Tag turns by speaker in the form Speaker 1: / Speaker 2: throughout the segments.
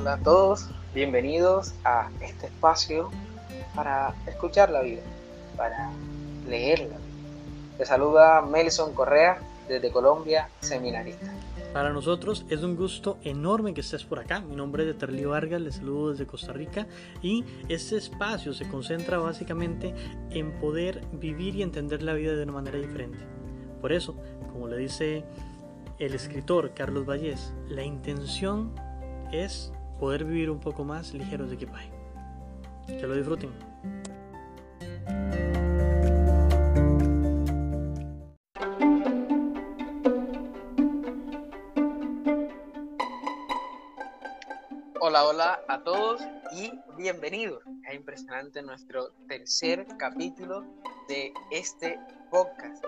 Speaker 1: Hola a todos, bienvenidos a este espacio para escuchar la vida, para leer la vida. Te saluda Melson Correa desde Colombia, seminarista.
Speaker 2: Para nosotros es un gusto enorme que estés por acá. Mi nombre es Eterli Vargas, les saludo desde Costa Rica y este espacio se concentra básicamente en poder vivir y entender la vida de una manera diferente. Por eso, como le dice el escritor Carlos Vallés, la intención es poder vivir un poco más ligeros de equipaje. Que lo disfruten.
Speaker 1: Hola, hola a todos y bienvenidos. Es impresionante nuestro tercer capítulo de este podcast.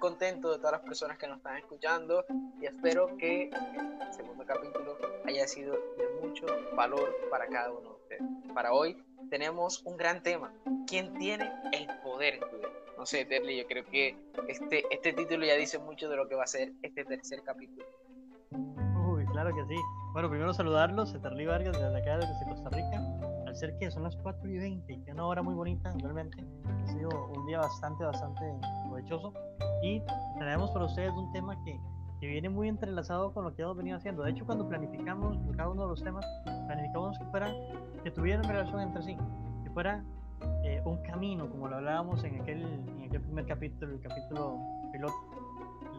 Speaker 1: Contento de todas las personas que nos están escuchando y espero que el segundo capítulo haya sido de mucho valor para cada uno de ustedes. Para hoy tenemos un gran tema. ¿Quién tiene el poder en tu vida? No sé, Terly, yo creo que este, este título ya dice mucho de lo que va a ser este tercer capítulo.
Speaker 2: Uy, claro que sí. Bueno, primero saludarlos, Eterli Vargas desde acá, desde Costa Rica. Al ser que son las 4 y 20, que es una hora muy bonita, realmente. Ha sido un día bastante, bastante provechoso. Y traemos para ustedes un tema que, que viene muy entrelazado con lo que hemos venido haciendo. De hecho, cuando planificamos cada uno de los temas, planificamos que fuera, que tuvieran relación entre sí, que fuera eh, un camino, como lo hablábamos en aquel, en aquel primer capítulo, el capítulo piloto.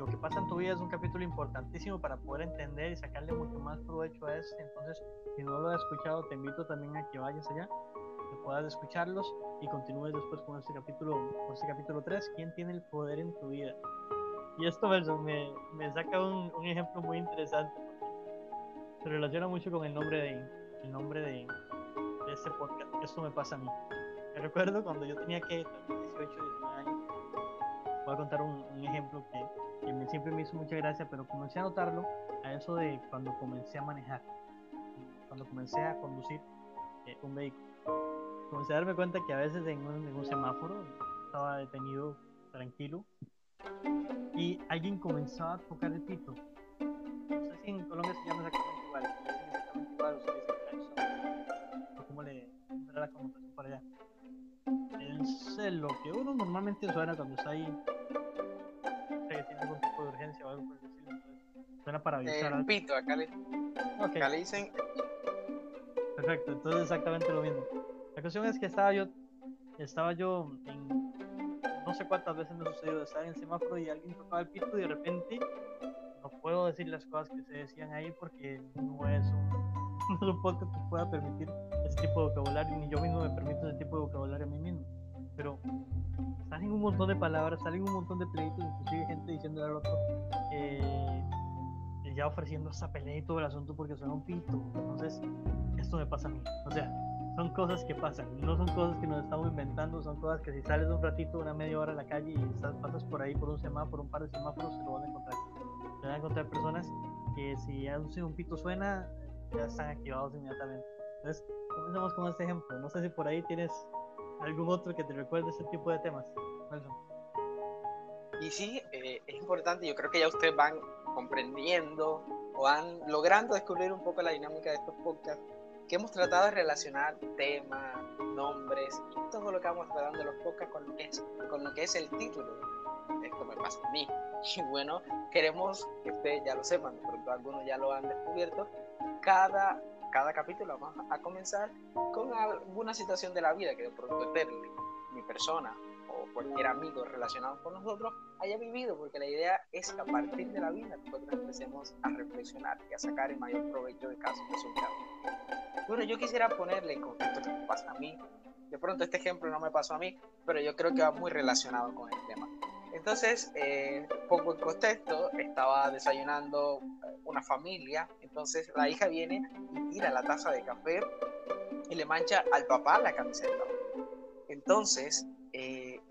Speaker 2: Lo que pasa en tu vida es un capítulo importantísimo para poder entender y sacarle mucho más provecho a este. Entonces, si no lo has escuchado, te invito también a que vayas allá, que puedas escucharlos y continúes después con este capítulo, con este capítulo 3, ¿quién tiene el poder en tu vida? Y esto, me, me saca un, un, ejemplo muy interesante. Se relaciona mucho con el nombre de, el nombre de, de este podcast. Esto me pasa a mí. Me recuerdo cuando yo tenía que 18, 19 años. Voy a contar un, un ejemplo que, que me, siempre me hizo mucha gracia, pero comencé a notarlo a eso de cuando comencé a manejar, cuando comencé a conducir eh, un vehículo. Comencé a darme cuenta que a veces en un, en un semáforo estaba detenido tranquilo y alguien comenzaba a tocar el pito. No sé si en Colombia se llama exactamente igual, exactamente igual o se dice claxon, o cómo le era la connotación para allá. Es lo que uno normalmente suena cuando está ahí, Para avisar.
Speaker 1: El pito, acá le,
Speaker 2: okay.
Speaker 1: acá le dicen.
Speaker 2: Perfecto, entonces exactamente lo mismo. La cuestión es que estaba yo, estaba yo en no sé cuántas veces me ha sucedido estar en semáforo y alguien tocaba el pito y de repente no puedo decir las cosas que se decían ahí porque no es un, no un podcast que pueda permitir ese tipo de vocabulario, ni yo mismo me permito ese tipo de vocabulario a mí mismo. Pero salen un montón de palabras, salen un montón de pleitos, inclusive gente diciendo al otro, eh, ya ofreciendo esa pelea y todo el asunto porque suena un pito. Entonces, esto me pasa a mí. O sea, son cosas que pasan, no son cosas que nos estamos inventando, son cosas que si sales un ratito, una media hora a la calle y estás, pasas por ahí por un semáforo, un par de semáforos, se lo van a encontrar. Se van a encontrar personas que si un pito suena, ya están activados inmediatamente. Entonces, comencemos con este ejemplo. No sé si por ahí tienes algún otro que te recuerde este tipo de temas. Nelson.
Speaker 1: Y sí, eh, es importante, yo creo que ya ustedes van comprendiendo o van logrando descubrir un poco la dinámica de estos podcasts que hemos tratado de relacionar temas, nombres y todo lo que vamos tratando de los podcasts con lo que es, con lo que es el título. Esto me pasa a mí. Y bueno, queremos que ustedes ya lo sepan, de pronto algunos ya lo han descubierto. Cada, cada capítulo vamos a comenzar con alguna situación de la vida que de pronto Terry, mi persona cualquier amigo relacionado con nosotros haya vivido, porque la idea es que a partir de la vida nosotros empecemos a reflexionar y a sacar el mayor provecho de cada situación. Bueno, yo quisiera ponerle en contexto que pasa a mí. De pronto este ejemplo no me pasó a mí, pero yo creo que va muy relacionado con el tema. Entonces, eh, pongo en contexto, estaba desayunando una familia, entonces la hija viene y tira la taza de café y le mancha al papá la camiseta. Entonces, eh,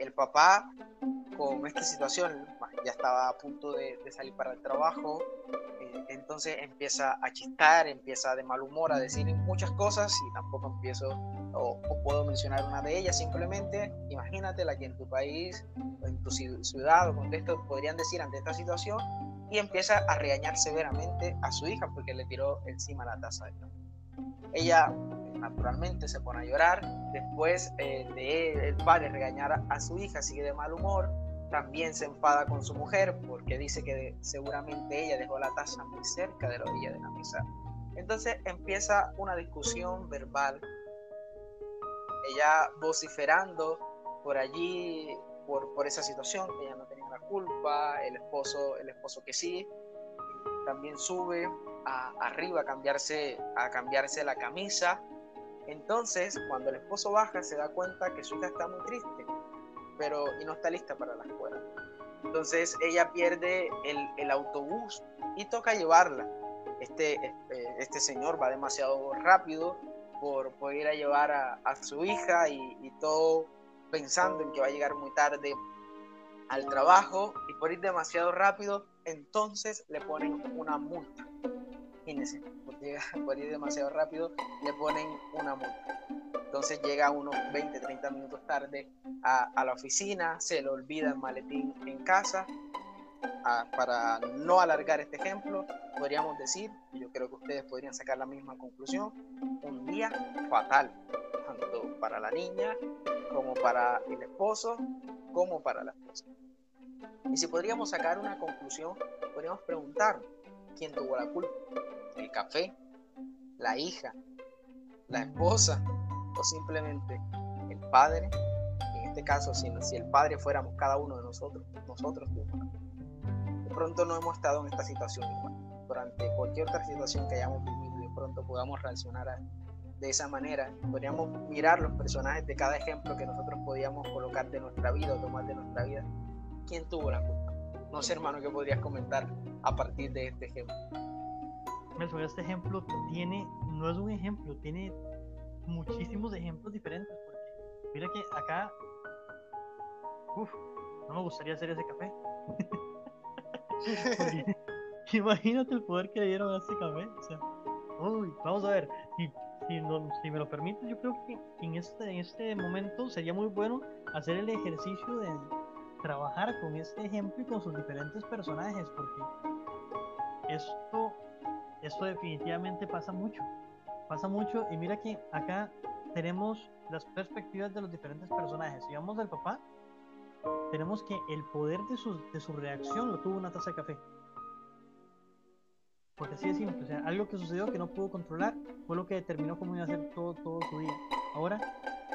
Speaker 1: el papá con esta situación ya estaba a punto de, salir para el trabajo, eh, entonces empieza a chistar, empieza de mal humor a decir muchas cosas y tampoco empiezo o, puedo mencionar una de ellas simplemente, imagínate la que en tu país, en tu ciudad o contexto podrían decir ante esta situación y empieza a regañar severamente a su hija porque le tiró encima la taza de café. Ella naturalmente se pone a llorar, después eh, de el padre regañar a su hija, sigue de mal humor, también se enfada con su mujer porque dice que seguramente ella dejó la taza muy cerca de la orilla de la mesa. Entonces empieza una discusión verbal, ella vociferando por allí, por, por esa situación, que ella no tenía la culpa, el esposo, el esposo que sí, también sube arriba a cambiarse, a cambiarse la camisa. Entonces, cuando el esposo baja, se da cuenta que su hija está muy triste, pero y no está lista para la escuela. Entonces, ella pierde el, autobús y toca llevarla. Este, este, este, señor va demasiado rápido por, poder ir a llevar a, su hija y todo pensando en que va a llegar muy tarde al trabajo y por ir demasiado rápido, entonces le ponen una multa. Imagínense, por, ir demasiado rápido, le ponen una multa. Entonces llega unos 20, 30 minutos tarde a, a la oficina, se le olvida el maletín en casa. para no alargar este ejemplo, podríamos decir, y yo creo que ustedes podrían sacar la misma conclusión, un día fatal, tanto para la niña como para el esposo, como para la esposa. Y si podríamos sacar una conclusión, podríamos preguntar quién tuvo la culpa. ¿El café? ¿La hija? ¿La esposa? ¿O simplemente el padre? En este caso, si, el padre fuéramos cada uno de nosotros, nosotros tuvimos De pronto no hemos estado en esta situación igual. Durante cualquier otra situación que hayamos vivido, de pronto podamos reaccionar de esa manera. Podríamos mirar los personajes de cada ejemplo que nosotros podíamos colocar de nuestra vida o tomar de nuestra vida quién tuvo la culpa. No sé, hermano, ¿qué podrías comentar a partir de este ejemplo?
Speaker 2: este ejemplo tiene, no es un ejemplo, tiene muchísimos ejemplos diferentes. Porque mira que acá, uff, no me gustaría hacer ese café. imagínate el poder que dieron a ese café. O sea, uy, vamos a ver, si, si, si me lo permite, yo creo que en este, en este momento sería muy bueno hacer el ejercicio de, trabajar con este ejemplo y con sus diferentes personajes, porque esto, esto definitivamente pasa mucho, pasa mucho y mira que acá tenemos las perspectivas de los diferentes personajes. Si vamos al papá, tenemos que el poder de su, de su reacción lo tuvo una taza de café. Porque así de simple, o sea, algo que sucedió que no pudo controlar fue lo que determinó cómo iba a ser todo, todo su día. Ahora,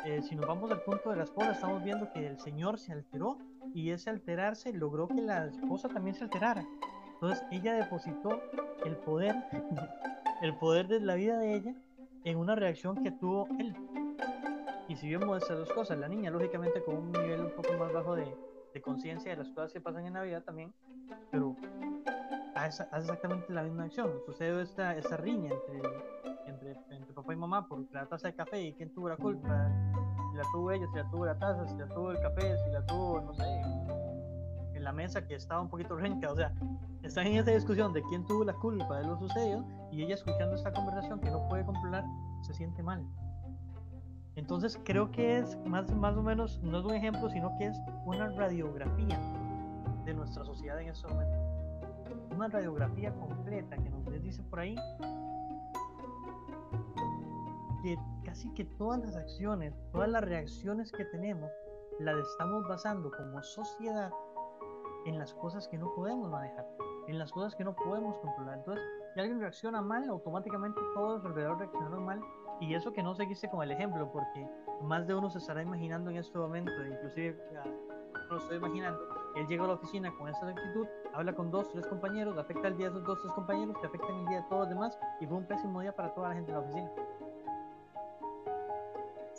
Speaker 2: eh, si nos vamos al punto de la esposa, estamos viendo que el señor se alteró y ese alterarse logró que la esposa también se alterara. Entonces ella depositó el poder, el poder de la vida de ella en una reacción que tuvo él. Y si vemos esas dos cosas, la niña lógicamente con un nivel un poco más bajo de, de conciencia de las cosas que pasan en la vida también, pero hace, exactamente la misma acción. Sucede esta, esta riña entre, entre, entre papá y mamá por la taza de café y quién tuvo la culpa si la tuvo ella, si la tuvo la taza, si la tuvo el café, si la tuvo, no sé, en la mesa que estaba un poquito renca, o sea, están en esa discusión de quién tuvo la culpa de lo sucedido y ella escuchando esta conversación que no puede controlar, se siente mal. Entonces creo que es más, más o menos, no es un ejemplo, sino que es una radiografía de nuestra sociedad en este momento. Una radiografía completa que nos dice por ahí que casi que todas las acciones, todas las reacciones que tenemos, las estamos basando como sociedad en las cosas que no podemos manejar, en las cosas que no podemos controlar. Entonces, si alguien reacciona mal, automáticamente todos alrededor reaccionaron mal. Y eso que no seguiste con el ejemplo, porque más de uno se estará imaginando en este momento, inclusive lo estoy imaginando, él llega a la oficina con esa actitud, habla con dos, tres compañeros, afecta el día de esos dos, tres compañeros, que afectan el día de todos los demás, y fue un pésimo día para toda la gente de la oficina.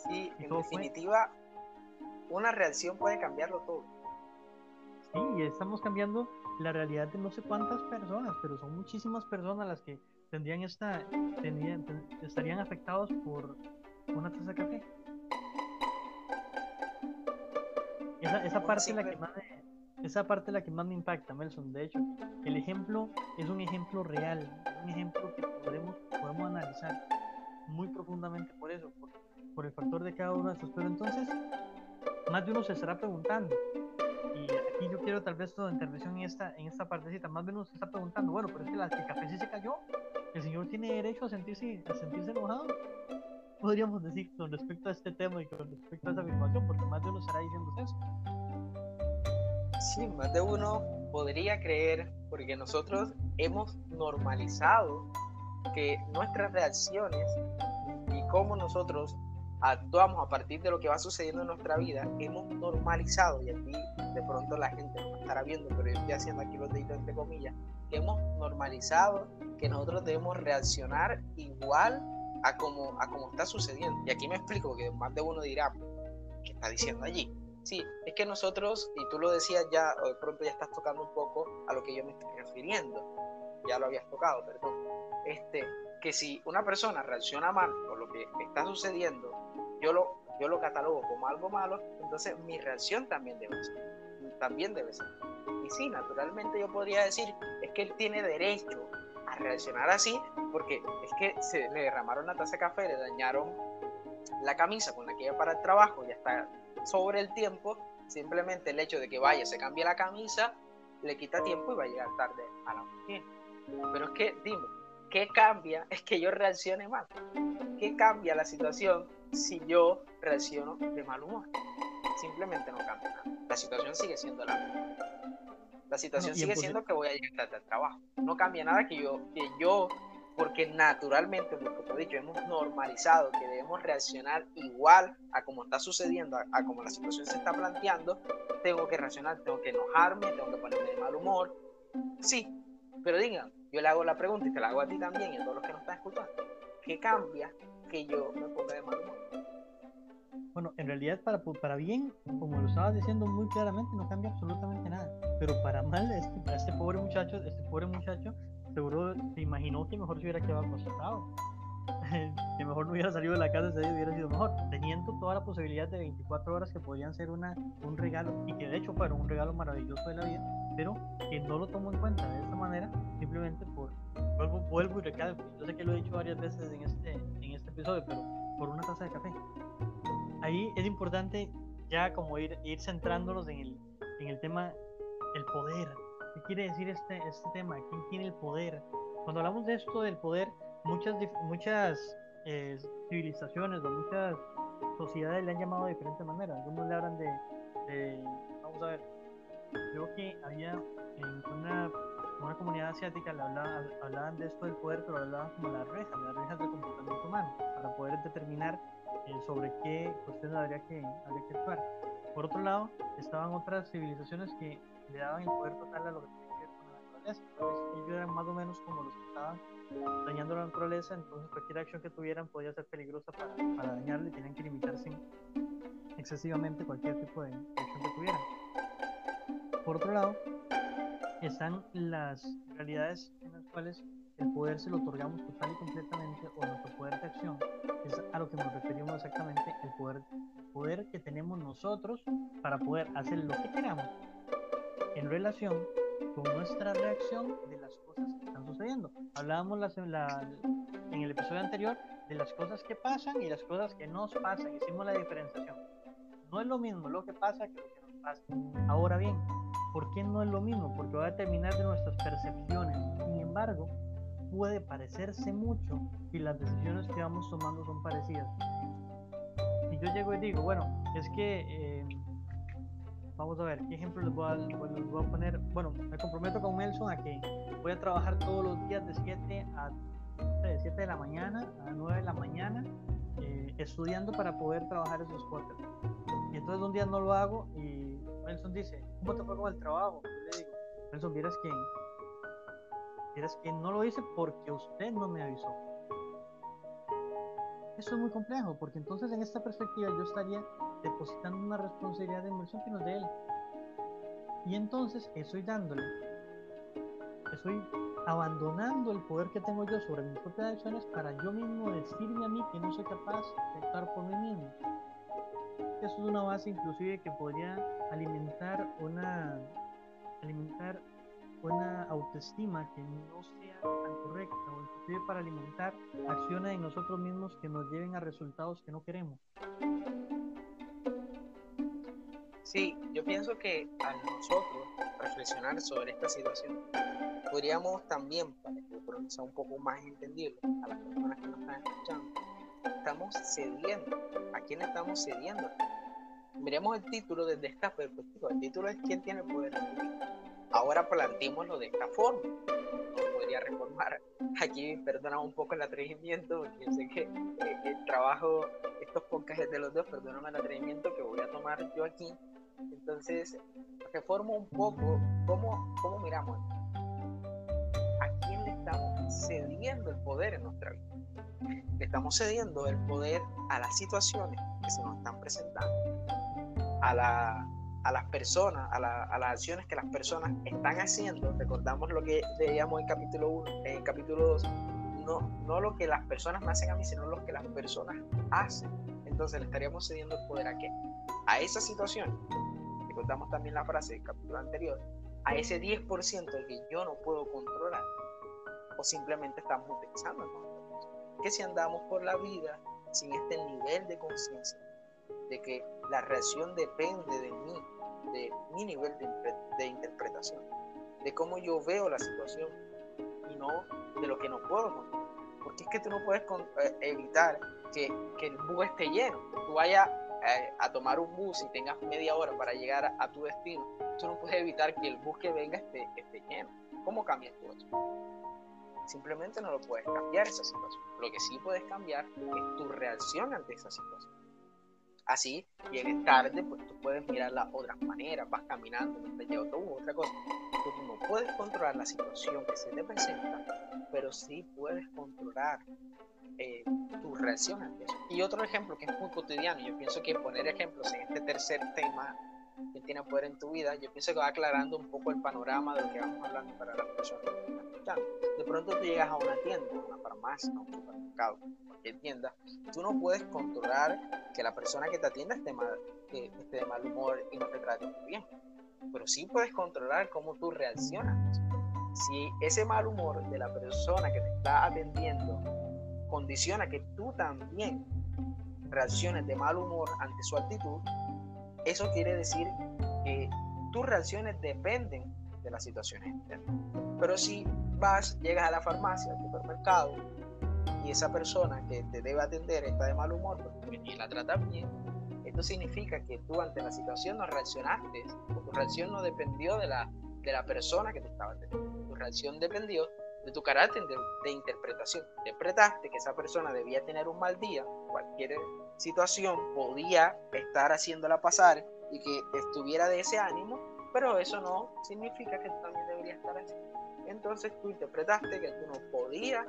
Speaker 1: Sí, en definitiva, una reacción puede cambiarlo todo.
Speaker 2: Sí, estamos cambiando la realidad de no sé cuántas personas, pero son muchísimas personas las que tendrían esta, tendrían, estarían afectados por una taza de café. Esa, esa parte la que más esa parte es la que más me impacta, Melson. De hecho, el ejemplo es un ejemplo real, un ejemplo que podemos, podemos analizar muy profundamente por eso, porque por el factor de cada uno de estos. Pero entonces, más de uno se estará preguntando, y aquí yo quiero tal vez toda intervención en esta, en esta partecita, más de uno se está preguntando, bueno, pero es que la, el café sí se cayó, el señor tiene derecho a sentirse, a sentirse enojado. Podríamos decir con respecto a este tema y con respecto a esa afirmación, porque más de uno estará diciendo eso.
Speaker 1: Sí, más de uno podría creer, porque nosotros hemos normalizado que nuestras reacciones y cómo nosotros actuamos a partir de lo que va sucediendo en nuestra vida, hemos normalizado, y aquí de pronto la gente no estará viendo, pero yo estoy haciendo aquí los deditos entre comillas, que hemos normalizado que nosotros debemos reaccionar igual a como, a como está sucediendo. Y aquí me explico, que más de uno dirá, ¿qué está diciendo allí? Sí, es que nosotros, y tú lo decías ya, o de pronto ya estás tocando un poco a lo que yo me estoy refiriendo, ya lo habías tocado, perdón, este, que si una persona reacciona mal por lo que está sucediendo, yo lo, yo lo catalogo como algo malo, entonces mi reacción también debe ser, también debe ser. Y sí, naturalmente yo podría decir, es que él tiene derecho a reaccionar así, porque es que se le derramaron la taza de café, le dañaron la camisa con la que iba para el trabajo, ya está sobre el tiempo, simplemente el hecho de que vaya, se cambie la camisa, le quita tiempo y va a llegar tarde a la oficina. Pero es que, dime, ¿qué cambia? Es que yo reaccione mal. ¿Qué cambia la situación si yo reacciono de mal humor? Simplemente no cambia nada. La situación sigue siendo la misma. La situación sigue siendo que voy a llegar tarde al trabajo. No cambia nada que yo, que yo porque naturalmente, como he dicho, hemos normalizado que debemos reaccionar igual a como está sucediendo, a, como la situación se está planteando, tengo que reaccionar, tengo que enojarme, tengo que ponerme de mal humor. Sí, pero digan, yo le hago la pregunta y te la hago a ti también y a todos los que nos están escuchando. ¿Qué cambia que yo me ponga de mal humor?
Speaker 2: Bueno, en realidad para, para bien, como lo estabas diciendo muy claramente, no cambia absolutamente nada. Pero para mal, este, este pobre muchacho, este pobre muchacho seguro se imaginó que mejor se hubiera quedado acostado. que mejor no hubiera salido de la casa ese día hubiera sido mejor, teniendo toda la posibilidad de 24 horas que podían ser una, un regalo y que de hecho fueron un regalo maravilloso de la vida, pero que no lo tomó en cuenta de esta manera, simplemente por, vuelvo, vuelvo y recalco, yo sé que lo he dicho varias veces en este, en este episodio, pero por una taza de café. Ahí es importante ya como ir, ir centrándonos en el, en el tema del poder, ¿Qué quiere decir este, este tema? ¿Quién tiene el poder? Cuando hablamos de esto del poder, muchas, muchas eh, civilizaciones o muchas sociedades le han llamado de diferentes maneras. Algunos le hablan de, vamos a ver, creo que había en una, una comunidad asiática le hablaban, hablaban, de esto del poder, pero hablaban como las rejas, las rejas de comportamiento humano, para poder determinar eh, sobre qué cuestiones habría que, habría que actuar. Por otro lado, estaban otras civilizaciones que le daban el poder total a lo que tenía que ver con la naturaleza. Ellos eran más o menos como los que estaban dañando la naturaleza, entonces cualquier acción que tuvieran podía ser peligrosa para, para dañarle y tenían que limitarse excesivamente cualquier tipo de acción que tuvieran. Por otro lado, están las realidades en las cuales el poder se lo otorgamos total y completamente o nuestro poder de acción es a lo que nos referimos exactamente el poder poder que tenemos nosotros para poder hacer lo que queramos en relación con nuestra reacción de las cosas que están sucediendo. Hablábamos la, en el episodio anterior de las cosas que pasan y las cosas que nos pasan. Hicimos la diferenciación. No es lo mismo lo que pasa que lo que nos pasa. Ahora bien, ¿por qué no es lo mismo? Porque va a determinar de nuestras percepciones. Sin embargo, puede parecerse mucho y las decisiones que vamos tomando son parecidas. Y yo llego y digo, bueno, es que eh, Vamos a ver, ¿qué ejemplo les voy, a, voy a poner? Bueno, me comprometo con Nelson a que voy a trabajar todos los días de 7 a de 7 de la mañana a 9 de la mañana eh, estudiando para poder trabajar esos. Y entonces un día no lo hago y Nelson dice, ¿cómo te fue con el trabajo? le digo, Nelson, vieras que, vieras que no lo hice porque usted no me avisó. Eso es muy complejo, porque entonces en esta perspectiva yo estaría depositando una responsabilidad de inversión que no es de él. Y entonces estoy dándole, estoy abandonando el poder que tengo yo sobre mis propias acciones para yo mismo decirme a mí que no soy capaz de actuar por mí mismo. Eso es una base inclusive que podría alimentar una alimentar una autoestima que no sea tan correcta o inclusive para alimentar acciones en nosotros mismos que nos lleven a resultados que no queremos.
Speaker 1: Sí, yo pienso que a nosotros reflexionar sobre esta situación, podríamos también, para que sea un poco más entendible a las personas que nos están escuchando, estamos cediendo. ¿A quién estamos cediendo? Miremos el título desde esta perspectiva. El título es ¿Quién tiene el poder Ahora planteémoslo de esta forma. No podría reformar. Aquí perdonamos un poco el atrevimiento, porque yo sé que eh, el trabajo, estos podcasts de los dos, perdóname el atrevimiento que voy a tomar yo aquí entonces, reformo un poco cómo, cómo miramos. ¿A quién le estamos cediendo el poder en nuestra vida? Le estamos cediendo el poder a las situaciones que se nos están presentando, a, la, a las personas, a, la, a, las acciones que las personas están haciendo. Recordamos lo que veíamos en capítulo 1, en capítulo 2, no, no lo que las personas me hacen a mí, sino lo que las personas hacen. Entonces le estaríamos cediendo el poder a qué? A esa situación recordamos también la frase del capítulo anterior, a ese 10% que yo no puedo controlar, o simplemente estamos utilizando Que si andamos por la vida sin este nivel de conciencia, de que la reacción depende de mí, de mi nivel de, interpretación, de cómo yo veo la situación y no de lo que no puedo controlar. Porque es que tú no puedes eh, evitar que, que el bus esté lleno. Tú vayas eh, a, tomar un bus y tengas media hora para llegar a, tu destino, tú no puedes evitar que el bus que venga esté, esté lleno. ¿Cómo cambias tú eso? Simplemente no lo puedes cambiar esa situación. Lo que sí puedes cambiar es tu reacción ante esa situación. Así, llegues tarde, pues tú puedes mirar las otras maneras, vas caminando, no te autobús, otra cosa. Tú no puedes controlar la situación que se te presenta, pero sí puedes controlar eh, tu reacción ante eso. Y otro ejemplo que es muy cotidiano, yo pienso que poner ejemplos en este tercer tema que tiene poder en tu vida, yo pienso que va aclarando un poco el panorama de lo que vamos hablando para las personas que están escuchando. De pronto tú llegas a una tienda, una farmacia, un supermercado, cualquier tienda, tú no puedes controlar que la persona que te atienda esté, mal, que esté de mal humor y no te trate muy bien. Pero sí puedes controlar cómo tú reaccionas. Si ese mal humor de la persona que te está atendiendo condiciona que tú también reacciones de mal humor ante su actitud, eso quiere decir que tus reacciones dependen de las situaciones externas. Pero si vas, llegas a la farmacia, al supermercado, y esa persona que te debe atender está de mal humor porque ni la trata bien, esto significa que tú ante la situación no reaccionaste, o tu reacción no dependió de la, de la persona que te estaba atendiendo, tu reacción dependió de tu carácter de, interpretación. Interpretaste que esa persona debía tener un mal día, cualquier situación podía estar haciéndola pasar y que estuviera de ese ánimo, pero eso no significa que también deberías estar así. Entonces tú interpretaste que tú no podías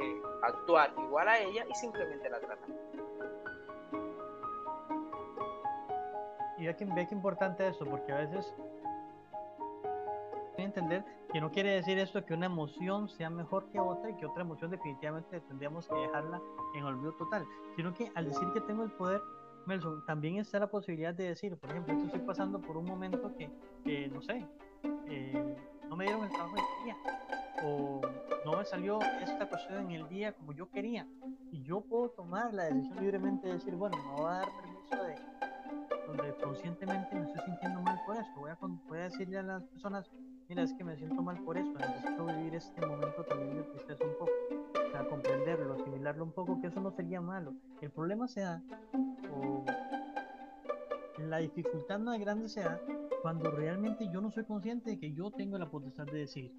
Speaker 1: eh, actuar igual a ella y simplemente la trataste.
Speaker 2: Y ve que, ve que importante eso, porque a veces entender que no quiere decir esto que una emoción sea mejor que otra y que otra emoción definitivamente tendríamos que dejarla en olvido total, sino que al decir que tengo el poder, Melson, también está la posibilidad de decir, por ejemplo, estoy pasando por un momento que, no sé, eh, no me dieron el trabajo que quería, o no me salió esta cuestión en el día como yo quería, y yo puedo tomar la decisión libremente de decir, bueno, me voy a dar permiso de donde conscientemente me estoy sintiendo mal por esto, voy a, voy a decirle a las personas, mira, es que me siento mal por eso, necesito vivir este momento también de tristeza un poco, o comprenderlo, asimilarlo un poco, que eso no sería malo. El problema se da, o la dificultad más grande se da cuando realmente yo no soy consciente de que yo tengo la potestad de decir.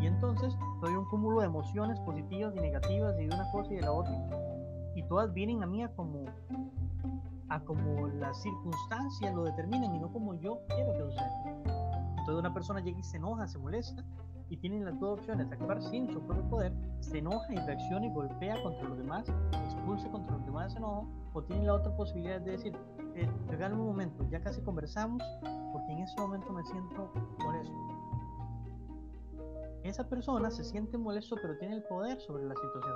Speaker 2: Y entonces soy un cúmulo de emociones positivas y negativas y de una cosa y de la otra. Y todas vienen a mí a como, a como las circunstancias lo determinan y no como yo quiero que suceda. Entonces una persona llega y se enoja, se molesta y tiene las dos opciones, actuar sin su propio poder, se enoja y reacciona y golpea contra los demás, expulsa contra los demás ese enojo, o tiene la otra posibilidad de decir, eh, regálame un momento, ya casi conversamos, porque en ese momento me siento molesto. Esa persona se siente molesto, pero tiene el poder sobre la situación.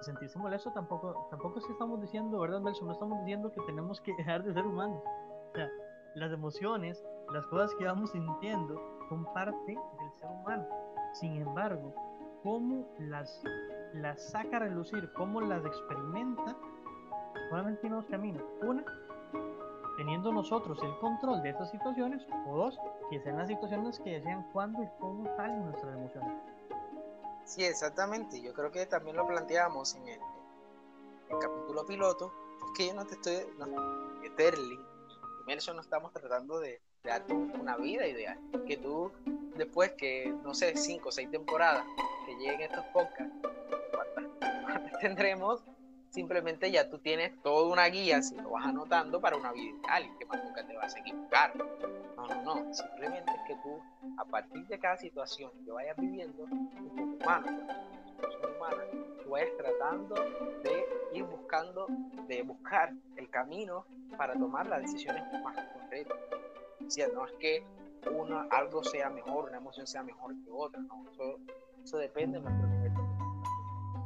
Speaker 2: Sentirse molesto tampoco, tampoco es que estamos diciendo, ¿verdad, Nelson? No estamos diciendo que tenemos que dejar de ser humanos. O sea, las emociones las cosas que vamos sintiendo son parte del ser humano. Sin embargo, cómo las, las saca a relucir, cómo las experimenta, solamente tiene dos caminos. Una, teniendo nosotros el control de estas situaciones, o dos, que sean las situaciones que desean cuándo y cómo salen nuestras emociones.
Speaker 1: Sí, exactamente. Yo creo que también lo planteamos en el, capítulo piloto. Es que yo no te estoy. No, Terly y no estamos tratando de, una vida ideal. Que tú, después que, no sé, cinco o seis temporadas que lleguen estos podcasts, ¿cuántas tendremos? simplemente ya tú tienes toda una guía, si lo vas anotando para una vida ideal y que más nunca te vas a equivocar. No, no, no, simplemente es que tú, a partir de cada situación que vayas viviendo, como humano, humana, tú vayas tratando de ir buscando, de buscar el camino para tomar las decisiones más correctas. O no es que uno, algo sea mejor, una emoción sea mejor que otra, no, eso, eso depende de nuestro nivel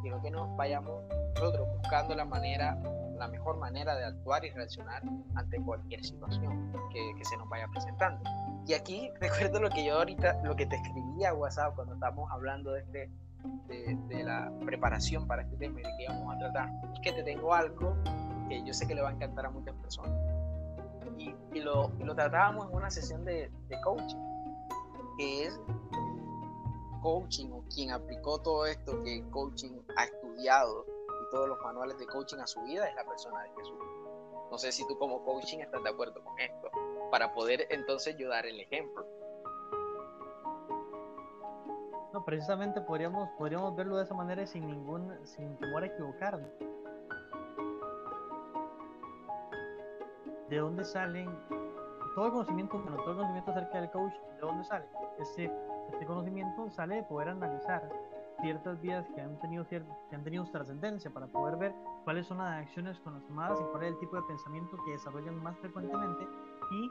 Speaker 1: quiero que nos vayamos nosotros buscando la manera, la mejor manera de actuar y reaccionar ante cualquier situación que, que se nos vaya presentando. Y aquí recuerdo lo que yo ahorita, lo que te escribí a WhatsApp cuando estábamos hablando de, este, de, de la preparación para este tema y de que íbamos a tratar. Es que te tengo algo que yo sé que le va a encantar a muchas personas. Y, y, lo, y lo, tratábamos en una sesión de, de coaching, que es coaching o quien aplicó todo esto que coaching ha estudiado y todos los manuales de coaching a su vida es la persona de Jesús. No sé si tú como coaching estás de acuerdo con esto, para poder entonces yo dar el ejemplo.
Speaker 2: No, precisamente podríamos, podríamos verlo de esa manera sin ningún, sin temor a equivocarnos. ¿De dónde salen todo el conocimiento bueno, todo el conocimiento acerca del coach? ¿De dónde sale? Ese este conocimiento sale de poder analizar ciertas vidas que han tenido que han tenido trascendencia para poder ver cuáles son las acciones con las tomadas y cuál es el tipo de pensamiento que desarrollan más frecuentemente y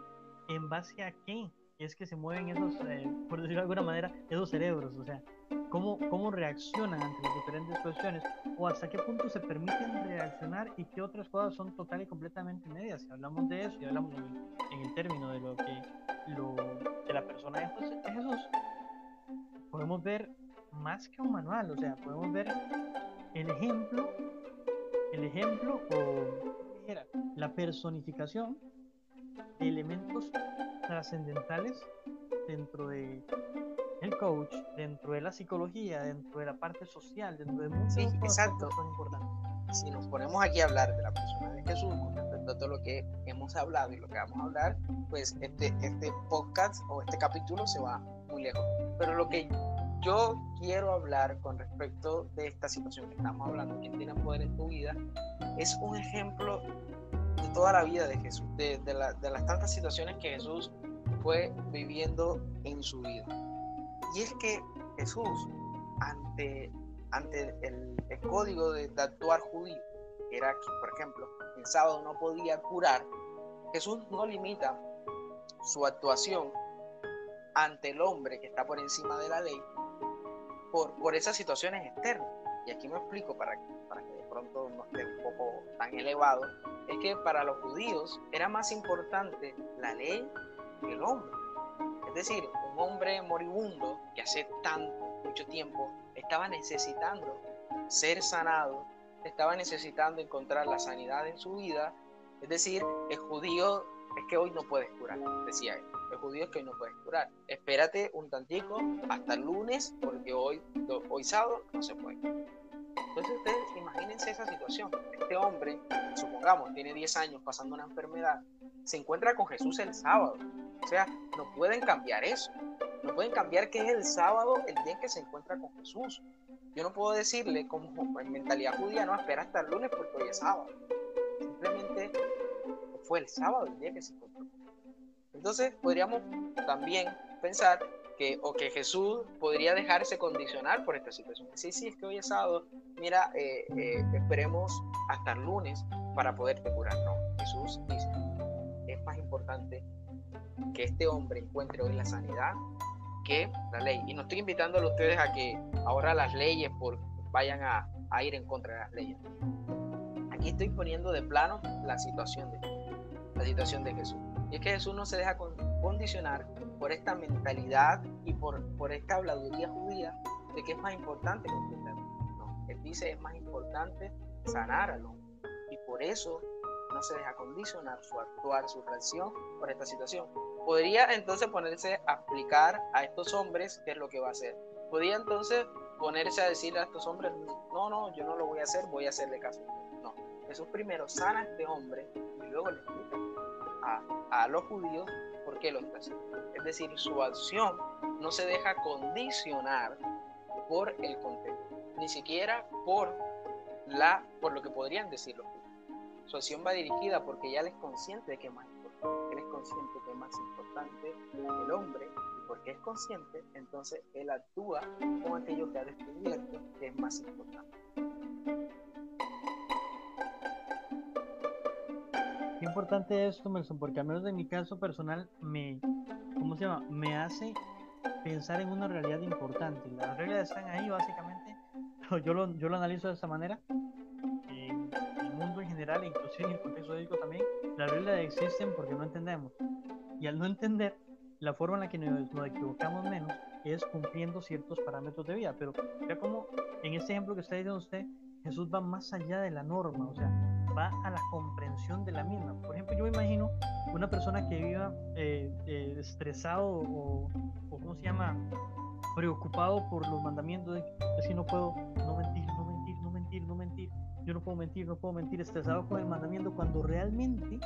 Speaker 2: en base a qué es que se mueven esos, eh, por decirlo de alguna manera, esos cerebros, o sea, cómo, cómo reaccionan ante las diferentes cuestiones o hasta qué punto se permiten reaccionar y qué otras cosas son total y completamente medias. Si hablamos de eso y hablamos en, el término de lo que lo, de la persona de Jesús, podemos ver más que un manual, o sea, podemos ver el ejemplo, el ejemplo o la personificación de elementos trascendentales dentro de el coach, dentro de la psicología, dentro de la parte social, dentro de muchas
Speaker 1: sí, exacto. son importantes. Si nos ponemos aquí a hablar de la persona de Jesús con respecto a todo lo que hemos hablado y lo que vamos a hablar, pues este, este podcast o este capítulo se va muy lejos. Pero lo que yo quiero hablar con respecto de esta situación que estamos hablando, quien tiene poder en tu vida, es un ejemplo de toda la vida de Jesús, de, de, de las tantas situaciones que Jesús fue viviendo en su vida. Y es que Jesús, ante, ante el, código de, actuar judío, que era que, por ejemplo, el sábado no podía curar, Jesús no limita su actuación ante el hombre que está por encima de la ley por, por esas situaciones externas. Y aquí me explico para, para que de pronto no esté un poco tan elevado, es que para los judíos era más importante la ley que el hombre. Es decir, hombre moribundo que hace tanto, mucho tiempo, estaba necesitando ser sanado, estaba necesitando encontrar la sanidad en su vida. Es decir, el judío es que hoy no puedes curar, decía él el judío es que no puedes curar. Espérate un tantico hasta el lunes, porque hoy, hoy sábado no se puede. Entonces ustedes imagínense esa situación. Este hombre, supongamos, tiene 10 años pasando una enfermedad, se encuentra con Jesús el sábado. O sea, no pueden cambiar eso. Pueden cambiar que es el sábado el día en que se encuentra con Jesús. Yo no puedo decirle como en mentalidad judía, no, espera hasta el lunes porque hoy es sábado. Simplemente fue el sábado el día que se encontró entonces podríamos también pensar que, o que Jesús podría dejarse condicionar por esta situación. Sí, sí, es que hoy es sábado, mira, eh, eh, esperemos hasta el lunes para poderte curar. No, Jesús dice, es más importante que este hombre encuentre hoy la sanidad que la ley. Y no estoy invitando a ustedes a que ahora las leyes por, vayan a, a ir en contra de las leyes. Aquí estoy poniendo de plano la situación de, la situación de Jesús. Y es que Jesús no se deja condicionar por esta mentalidad y por, por esta habladuría judía de que es más importante comprender. Él dice es más importante sanar al hombre. Y por eso no se deja condicionar su actuar, su reacción por esta situación. Podría entonces ponerse a explicar a estos hombres qué es lo que va a hacer. Podría entonces ponerse a decirle a estos hombres, no, no, yo no lo voy a hacer, voy a hacerle caso. No, Jesús primero sana a este hombre y luego le explica a, a los judíos por qué lo está haciendo. Es decir, su acción no se deja condicionar por el contexto, ni siquiera por, la, por lo que podrían decir los judíos. Su acción va dirigida porque ya él es consciente de que más. Él es consciente que importante el hombre y porque es consciente, entonces él actúa con aquello que ha descubierto que es más importante.
Speaker 2: Qué importante esto, Nelson, porque al menos en mi caso personal me, ¿cómo se llama? Me hace pensar en una realidad importante. Las reglas están ahí básicamente, yo lo, yo lo analizo de esta manera general, inclusive en el contexto ético también, las reglas existen porque no entendemos. Y al no entender, la forma en la que nos, nos equivocamos menos es cumpliendo ciertos parámetros de vida. Pero ya como en este ejemplo que está diciendo usted, Jesús va más allá de la norma, o sea, va a la comprensión de la misma. Por ejemplo, yo me imagino una persona que viva eh, eh, estresado o, o, ¿cómo se llama? Preocupado por los mandamientos de que si no puedo no mentir, no mentir, no mentir, no mentir yo no puedo mentir, no puedo mentir, estresado con el mandamiento, cuando realmente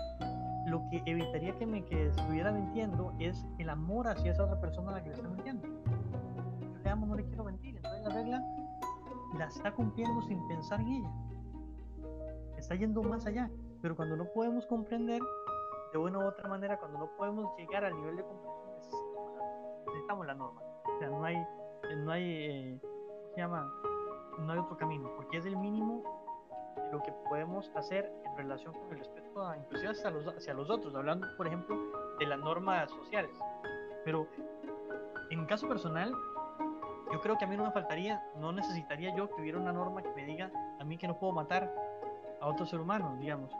Speaker 2: lo que evitaría que me que estuviera mintiendo es el amor hacia esa otra persona a la que le está mintiendo. Yo le amo, no le quiero mentir. Entonces la regla la está cumpliendo sin pensar en ella. Está yendo más allá. Pero cuando no podemos comprender de una u otra manera, cuando no podemos llegar al nivel de comprensión, necesitamos la norma. O sea, no hay, no hay, eh, se llama? No hay otro camino, porque es el mínimo lo que podemos hacer relación con el respeto a, inclusive hacia los, hacia los otros, hablando, por ejemplo, de las normas sociales. Pero en mi caso personal, yo creo que a mí no me faltaría, no necesitaría yo que hubiera una norma que me diga a mí que no puedo matar a otro ser humano, digamos.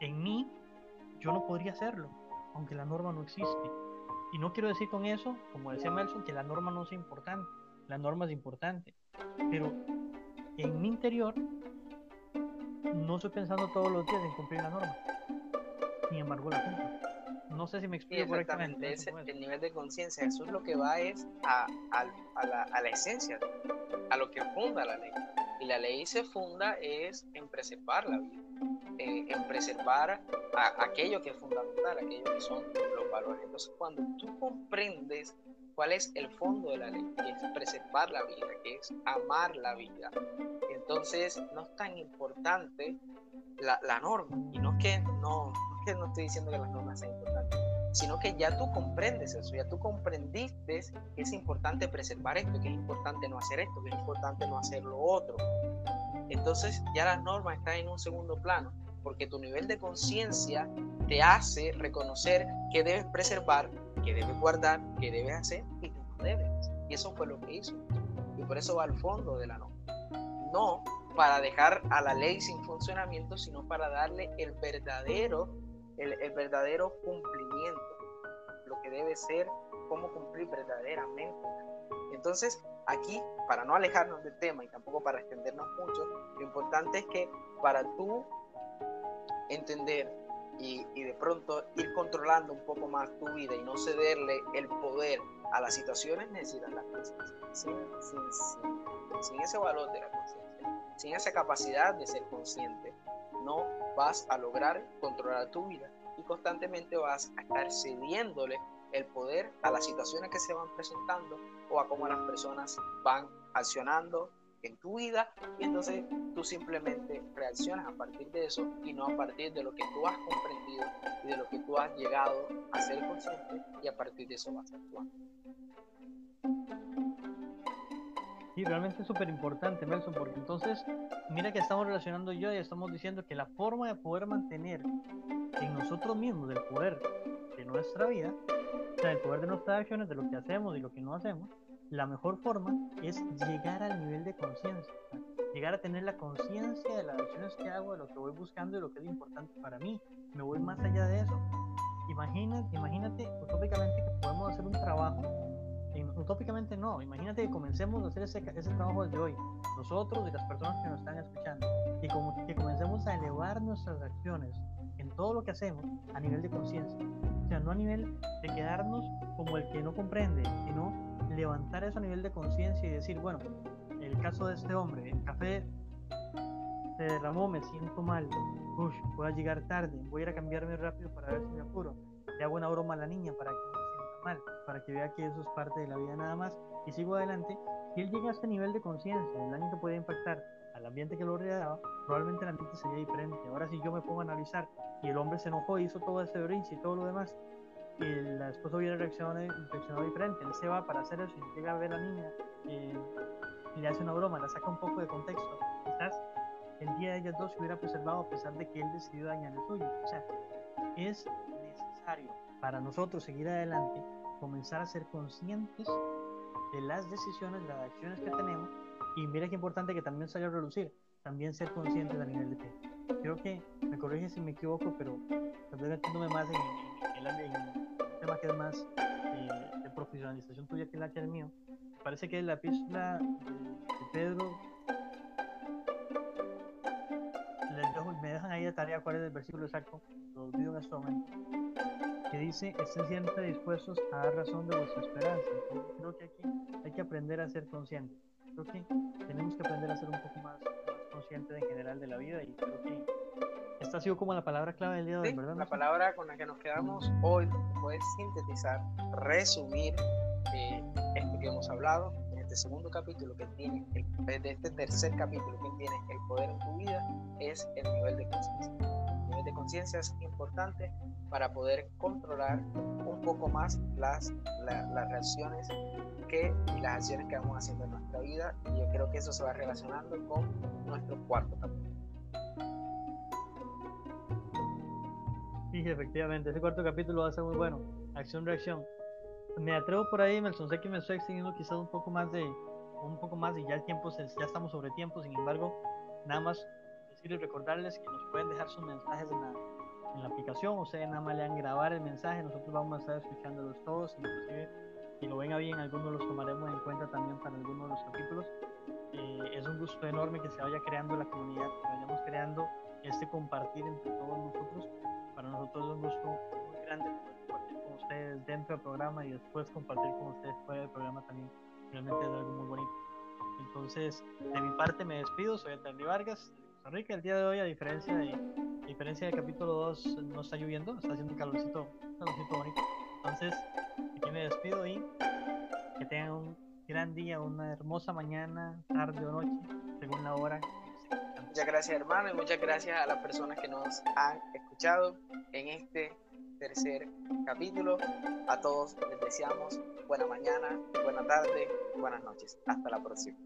Speaker 2: En mí, yo no podría hacerlo, aunque la norma no existe. Y no quiero decir con eso, como decía Melson, que la norma no sea importante. La norma es importante. Pero en mi interior no estoy pensando todos los días en cumplir la norma. Sin embargo, la cumplo. No sé si me explico correctamente.
Speaker 1: Ese, el nivel de conciencia, eso es lo que va es a, a, la, a, la, esencia, a lo que funda la ley. Y la ley se funda es en preservar la vida, en, en preservar a, aquello que es fundamental, aquello que son los valores. Entonces, cuando tú comprendes cuál es el fondo de la ley, que es preservar la vida, que es amar la vida. Entonces no es tan importante la, la norma, y no es, que no, es que no estoy diciendo que las normas sean importantes, sino que ya tú comprendes eso, ya tú comprendiste que es importante preservar esto, que es importante no hacer esto, que es importante no hacer lo otro. Entonces ya las normas están en un segundo plano, porque tu nivel de conciencia te hace reconocer que debes preservar que debes guardar, que debes hacer y que no debes. Y eso fue lo que hizo. Y por eso va al fondo de la norma. No para dejar a la ley sin funcionamiento, sino para darle el verdadero, el, verdadero cumplimiento, lo que debe ser, cómo cumplir verdaderamente. Entonces, aquí, para no alejarnos del tema y tampoco para extendernos mucho, lo importante es que para tú entender y, de pronto ir controlando un poco más tu vida y no cederle el poder a las situaciones, necesitas la conciencia. Sin, sin, ese valor de la conciencia, sin esa capacidad de ser consciente, no vas a lograr controlar tu vida y constantemente vas a estar cediéndole el poder a las situaciones que se van presentando o a cómo las personas van accionando en tu vida y entonces tú simplemente reaccionas a partir de eso y no a partir de lo que tú has comprendido y de lo que tú has llegado a ser consciente y a partir de eso vas a actuar.
Speaker 2: Sí, realmente es súper importante, Nelson, porque entonces, mira que estamos relacionando yo y estamos diciendo que la forma de poder mantener en nosotros mismos el poder de nuestra vida, o sea, el poder de nuestras acciones, de lo que hacemos y lo que no hacemos, la mejor forma es llegar al nivel de conciencia, llegar a tener la conciencia de las acciones que hago, de lo que voy buscando y lo que es importante para mí. Me voy más allá de eso. Imagínate, imagínate utópicamente que podemos hacer un trabajo, utópicamente no, imagínate que comencemos a hacer ese, ese trabajo desde hoy, nosotros y las personas que nos están escuchando, y como, que comencemos a elevar nuestras acciones en todo lo que hacemos a nivel de conciencia, o sea, no a nivel de quedarnos como el que no comprende, sino levantar eso a nivel de conciencia y decir, bueno, el caso de este hombre, el café se derramó, me siento mal, Uy, voy a llegar tarde, voy a ir a cambiarme rápido para ver si me apuro. Le hago una broma a la niña para que no se sienta mal, para que vea que eso es parte de la vida nada más y sigo adelante. Si él llega a este nivel de conciencia, el daño que puede impactar al ambiente que lo rodeaba, probablemente el ambiente sería diferente. Ahora si yo me pongo a analizar y el hombre se enojó, hizo todo ese brinche y todo lo demás, y la esposa hubiera reaccionado, reaccionado diferente. Él se va para hacer eso y llega a ver a la niña eh, y le hace una broma, la saca un poco de contexto. Quizás el día de ellas dos se hubiera preservado a pesar de que él decidió dañar el suyo. O sea, es necesario para nosotros seguir adelante, comenzar a ser conscientes de las decisiones, de las acciones que tenemos. Y mira qué importante que también salga a relucir, también ser conscientes a nivel de fe. Creo que, me corrige si me equivoco, pero estoy metiéndome más en, el tema que es más eh, de profesionalización tuya que la que el mío. Parece que la epístola de Pedro me dejan ahí de tarea cuál es el versículo exacto, lo olvido en este momento, que dice, estén siempre dispuestos a dar razón de vuestra esperanza. creo que aquí hay que aprender a ser conscientes. Creo que tenemos que aprender a ser un poco más, conscientes en general de la vida y creo que esta ha sido como la palabra clave del día de hoy, ¿verdad?
Speaker 1: La palabra con la que nos quedamos hoy puede sintetizar, resumir eh, esto que hemos hablado este segundo capítulo que tiene, el, de este tercer capítulo que tiene el poder en tu vida, es el nivel de conciencia. El nivel de conciencia es importante para poder controlar un poco más las, las reacciones que, y las acciones que vamos haciendo en nuestra vida. Y yo creo que eso se va relacionando con nuestro cuarto capítulo.
Speaker 2: Sí, efectivamente, ese cuarto capítulo va a ser muy bueno. Acción-reacción me atrevo por ahí, Melson, sé que me estoy extendiendo quizás un poco más de un poco más y ya el tiempo ya estamos sobre tiempo, sin embargo, nada más decirles recordarles que nos pueden dejar sus mensajes en la, en la aplicación, ustedes nada más le dan grabar el mensaje, nosotros vamos a estar escuchándolos todos, inclusive si lo venga bien, algunos los tomaremos en cuenta también para algunos de los capítulos. Eh, es un gusto enorme que se vaya creando la comunidad, que vayamos creando este compartir entre todos nosotros. Para nosotros es un gusto muy grande ustedes dentro del programa y después compartir con ustedes fuera del programa también. Realmente es algo muy bonito. Entonces, de mi parte me despido, soy Antonio Vargas de Costa Rica. El día de hoy, a diferencia de a diferencia del capítulo 2, no está lloviendo, está haciendo un calorcito, calorcito bonito. Entonces, aquí me despido y que tengan un gran día, una hermosa mañana, tarde o noche, según la hora.
Speaker 1: Muchas gracias hermano y muchas gracias a las personas que nos han escuchado en este tercer capítulo. A todos les deseamos buena mañana, buena tarde, buenas noches. Hasta la próxima.